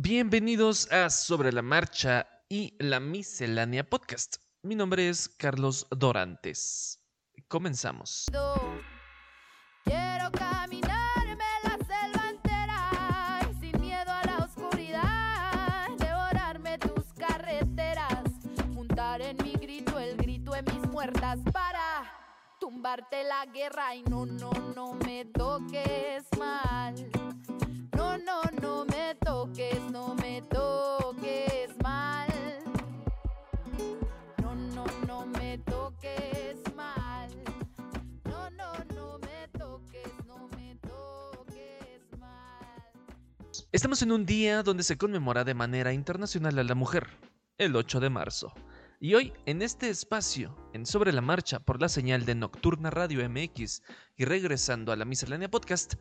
Bienvenidos a Sobre la Marcha y la Miscelánea Podcast. Mi nombre es Carlos Dorantes. Comenzamos. Quiero caminarme la selva entera sin miedo a la oscuridad, devorarme tus carreteras, juntar en mi grito el grito de mis muertas para tumbarte la guerra y no, no, no me toques mal. No, no, me toques, no me toques mal. No, no, no me toques mal. No, no, no me toques, no me toques mal. Estamos en un día donde se conmemora de manera internacional a la mujer, el 8 de marzo. Y hoy, en este espacio, en Sobre la Marcha por la señal de Nocturna Radio MX y regresando a la Miscelánea Podcast,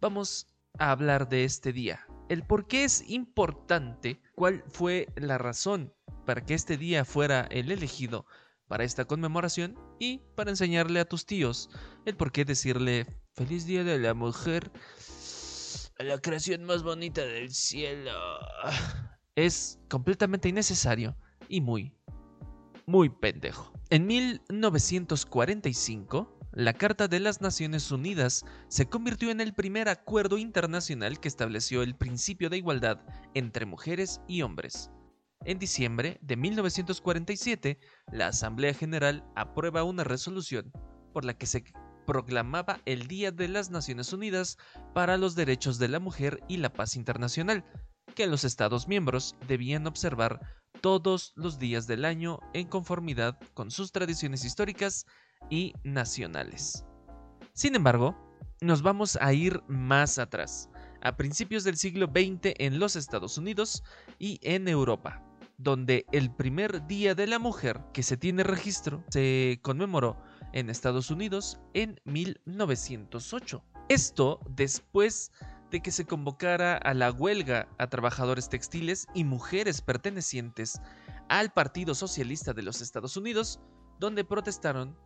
vamos a hablar de este día. El por qué es importante, cuál fue la razón para que este día fuera el elegido para esta conmemoración y para enseñarle a tus tíos el por qué decirle feliz día de la mujer a la creación más bonita del cielo. Es completamente innecesario y muy, muy pendejo. En 1945, la Carta de las Naciones Unidas se convirtió en el primer acuerdo internacional que estableció el principio de igualdad entre mujeres y hombres. En diciembre de 1947, la Asamblea General aprueba una resolución por la que se proclamaba el Día de las Naciones Unidas para los Derechos de la Mujer y la Paz Internacional, que los Estados miembros debían observar todos los días del año en conformidad con sus tradiciones históricas y nacionales. Sin embargo, nos vamos a ir más atrás, a principios del siglo XX en los Estados Unidos y en Europa, donde el primer Día de la Mujer que se tiene registro se conmemoró en Estados Unidos en 1908. Esto después de que se convocara a la huelga a trabajadores textiles y mujeres pertenecientes al Partido Socialista de los Estados Unidos, donde protestaron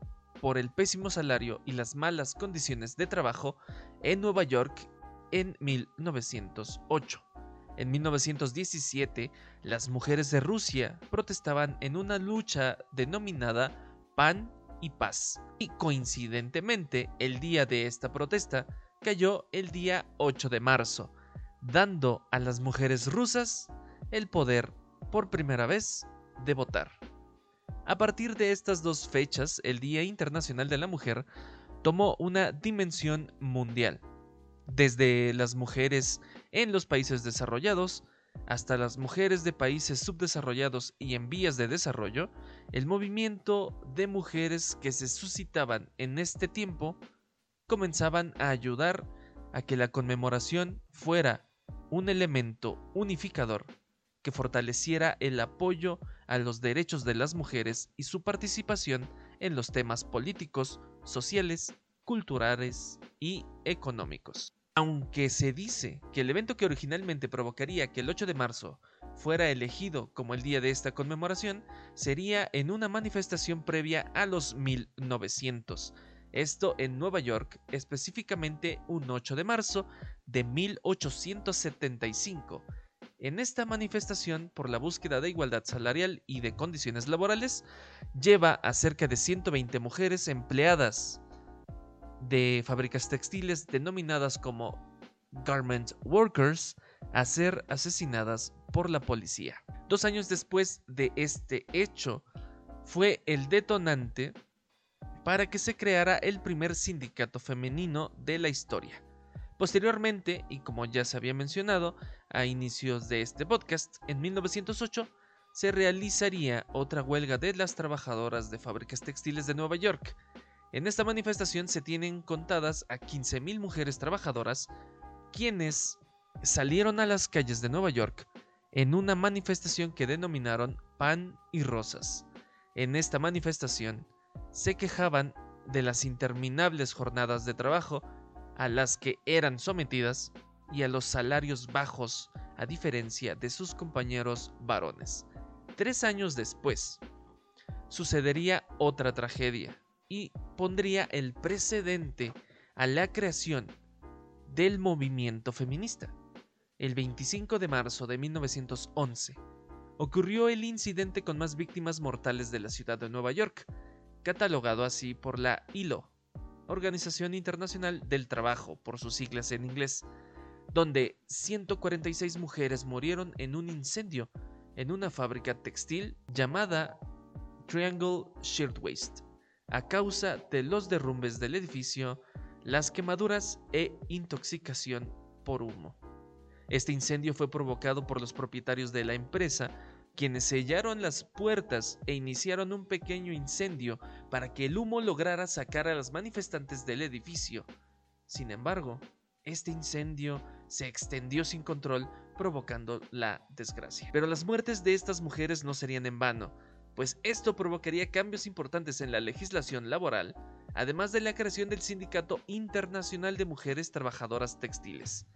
por el pésimo salario y las malas condiciones de trabajo en Nueva York en 1908. En 1917, las mujeres de Rusia protestaban en una lucha denominada Pan y Paz. Y coincidentemente, el día de esta protesta cayó el día 8 de marzo, dando a las mujeres rusas el poder por primera vez de votar. A partir de estas dos fechas, el Día Internacional de la Mujer tomó una dimensión mundial, desde las mujeres en los países desarrollados hasta las mujeres de países subdesarrollados y en vías de desarrollo, el movimiento de mujeres que se suscitaban en este tiempo comenzaban a ayudar a que la conmemoración fuera un elemento unificador que fortaleciera el apoyo a los derechos de las mujeres y su participación en los temas políticos, sociales, culturales y económicos. Aunque se dice que el evento que originalmente provocaría que el 8 de marzo fuera elegido como el día de esta conmemoración sería en una manifestación previa a los 1900, esto en Nueva York, específicamente un 8 de marzo de 1875. En esta manifestación por la búsqueda de igualdad salarial y de condiciones laborales, lleva a cerca de 120 mujeres empleadas de fábricas textiles denominadas como garment workers a ser asesinadas por la policía. Dos años después de este hecho, fue el detonante para que se creara el primer sindicato femenino de la historia. Posteriormente, y como ya se había mencionado a inicios de este podcast, en 1908 se realizaría otra huelga de las trabajadoras de fábricas textiles de Nueva York. En esta manifestación se tienen contadas a 15.000 mujeres trabajadoras, quienes salieron a las calles de Nueva York en una manifestación que denominaron Pan y Rosas. En esta manifestación, se quejaban de las interminables jornadas de trabajo a las que eran sometidas y a los salarios bajos a diferencia de sus compañeros varones. Tres años después, sucedería otra tragedia y pondría el precedente a la creación del movimiento feminista. El 25 de marzo de 1911 ocurrió el incidente con más víctimas mortales de la ciudad de Nueva York, catalogado así por la ILO, Organización Internacional del Trabajo, por sus siglas en inglés, donde 146 mujeres murieron en un incendio en una fábrica textil llamada Triangle Shirtwaist, a causa de los derrumbes del edificio, las quemaduras e intoxicación por humo. Este incendio fue provocado por los propietarios de la empresa, quienes sellaron las puertas e iniciaron un pequeño incendio para que el humo lograra sacar a las manifestantes del edificio. Sin embargo, este incendio se extendió sin control, provocando la desgracia. Pero las muertes de estas mujeres no serían en vano, pues esto provocaría cambios importantes en la legislación laboral, además de la creación del Sindicato Internacional de Mujeres Trabajadoras Textiles.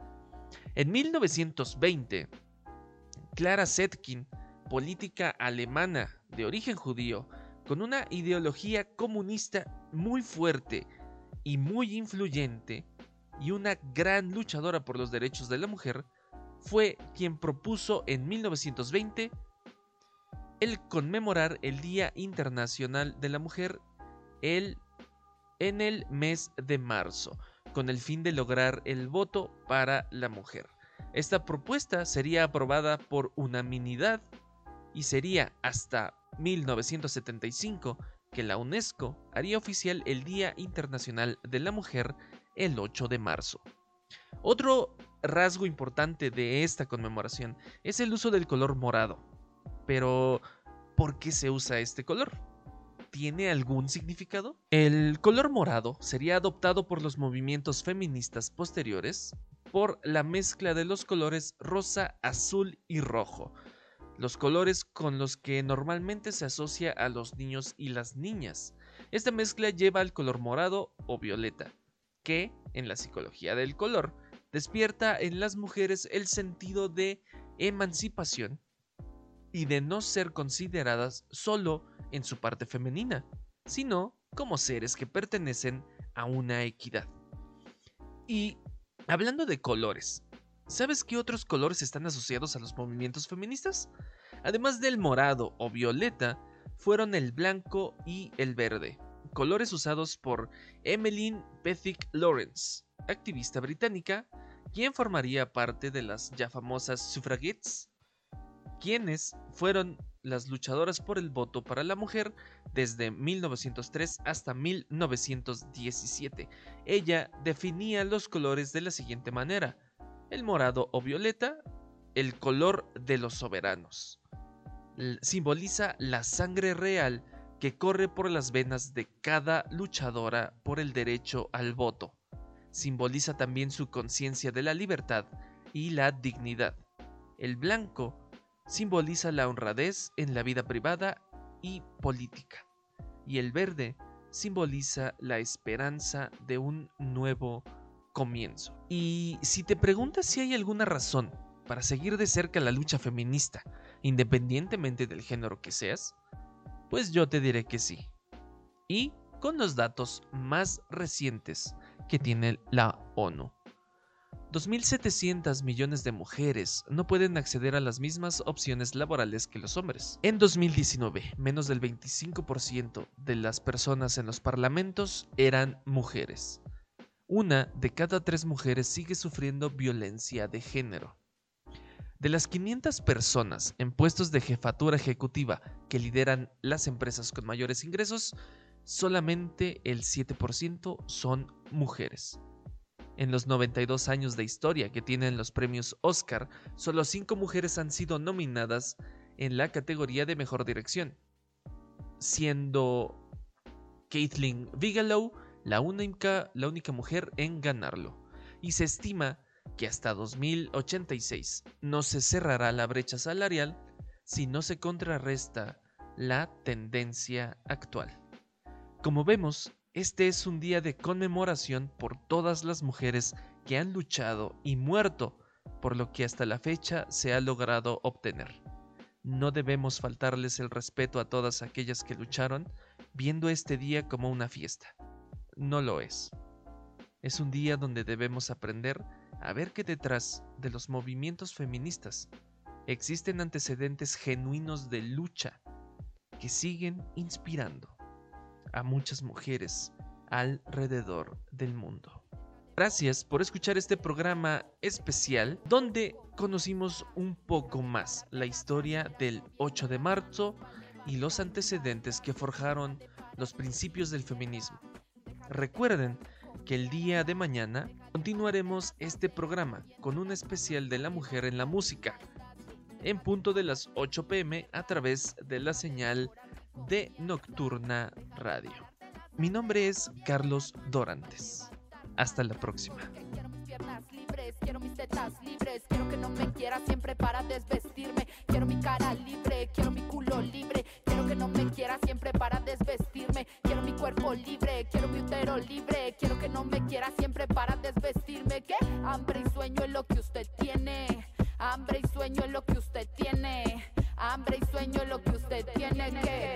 En 1920, Clara Zetkin, política alemana de origen judío, con una ideología comunista muy fuerte y muy influyente, y una gran luchadora por los derechos de la mujer, fue quien propuso en 1920 el conmemorar el Día Internacional de la Mujer el, en el mes de marzo, con el fin de lograr el voto para la mujer. Esta propuesta sería aprobada por unanimidad y sería hasta 1975 que la UNESCO haría oficial el Día Internacional de la Mujer el 8 de marzo. Otro rasgo importante de esta conmemoración es el uso del color morado. Pero, ¿por qué se usa este color? ¿Tiene algún significado? El color morado sería adoptado por los movimientos feministas posteriores por la mezcla de los colores rosa, azul y rojo, los colores con los que normalmente se asocia a los niños y las niñas. Esta mezcla lleva al color morado o violeta, que, en la psicología del color, despierta en las mujeres el sentido de emancipación y de no ser consideradas solo en su parte femenina, sino como seres que pertenecen a una equidad. Y hablando de colores, ¿sabes qué otros colores están asociados a los movimientos feministas? Además del morado o violeta, fueron el blanco y el verde, colores usados por Emmeline Pethick Lawrence, activista británica, quien formaría parte de las ya famosas suffragettes, quienes fueron las luchadoras por el voto para la mujer desde 1903 hasta 1917. Ella definía los colores de la siguiente manera. El morado o violeta, el color de los soberanos. Simboliza la sangre real que corre por las venas de cada luchadora por el derecho al voto. Simboliza también su conciencia de la libertad y la dignidad. El blanco simboliza la honradez en la vida privada y política. Y el verde simboliza la esperanza de un nuevo Y si te preguntas si hay alguna razón para seguir de cerca la lucha feminista, independientemente del género que seas, pues yo te diré que sí. Y con los datos más recientes que tiene la ONU. 2.700 millones de mujeres no pueden acceder a las mismas opciones laborales que los hombres. En 2019, menos del 25% de las personas en los parlamentos eran mujeres. Una de cada tres mujeres sigue sufriendo violencia de género. De las 500 personas en puestos de jefatura ejecutiva que lideran las empresas con mayores ingresos, solamente el 7% son mujeres. En los 92 años de historia que tienen los premios Oscar, solo 5 mujeres han sido nominadas en la categoría de mejor dirección, siendo Kathleen Bigelow la única, mujer en ganarlo. Y se estima que hasta 2086 no se cerrará la brecha salarial si no se contrarresta la tendencia actual. Como vemos, este es un día de conmemoración por todas las mujeres que han luchado y muerto por lo que hasta la fecha se ha logrado obtener. No debemos faltarles el respeto a todas aquellas que lucharon viendo este día como una fiesta. No lo es. Es un día donde debemos aprender a ver que detrás de los movimientos feministas existen antecedentes genuinos de lucha que siguen inspirando a muchas mujeres alrededor del mundo. Gracias por escuchar este programa especial donde conocimos un poco más la historia del 8 de marzo y los antecedentes que forjaron los principios del feminismo. Recuerden que el día de mañana continuaremos este programa con un especial de la mujer en la música en punto de las 8 pm a través de la señal de Nocturna Radio. Mi nombre es Carlos Dorantes. Hasta la próxima. Quiero mis tetas libres, quiero que no me quiera siempre para desvestirme, quiero mi cara libre, quiero mi culo libre, quiero que no me quiera siempre para desvestirme, quiero mi cuerpo libre, quiero mi útero libre, quiero que no me quiera siempre para desvestirme, que hambre y sueño es lo que usted tiene, hambre y sueño es lo que usted tiene, hambre y sueño es lo que usted tiene, que